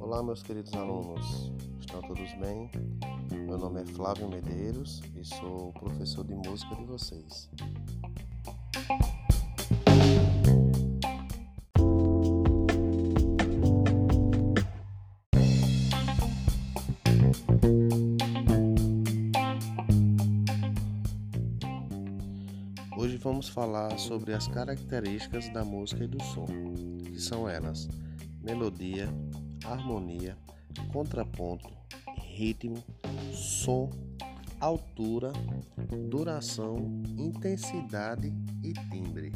Olá, meus queridos alunos, estão todos bem? Meu nome é Flávio Medeiros e sou professor de música de vocês. Hoje vamos falar sobre as características da música e do som, que são elas: melodia, harmonia, contraponto, ritmo, som, altura, duração, intensidade e timbre.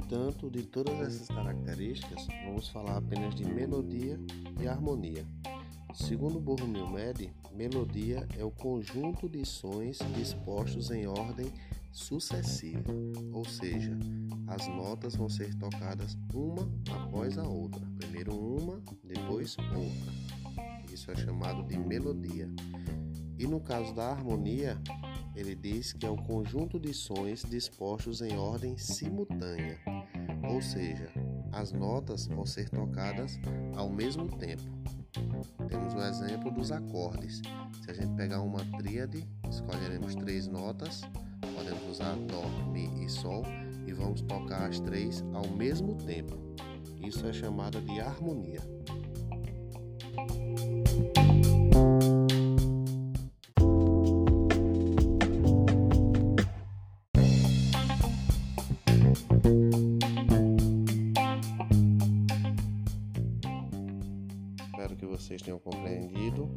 Entanto, de todas essas características, vamos falar apenas de melodia e harmonia. Segundo Borromeo Med, melodia é o conjunto de sons dispostos em ordem sucessiva, ou seja, as notas vão ser tocadas uma após a outra, primeiro uma, depois outra. Isso é chamado de melodia. E no caso da harmonia, ele diz que é o conjunto de sons dispostos em ordem simultânea, ou seja, as notas vão ser tocadas ao mesmo tempo. Temos o exemplo dos acordes. Se a gente pegar uma tríade, escolheremos três notas, podemos usar Dó, Mi e Sol e vamos tocar as três ao mesmo tempo. Isso é chamado de harmonia. Espero que vocês tenham compreendido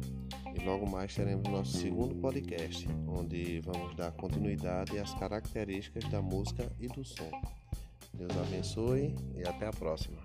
e logo mais teremos nosso segundo podcast, onde vamos dar continuidade às características da música e do som. Deus abençoe e até a próxima.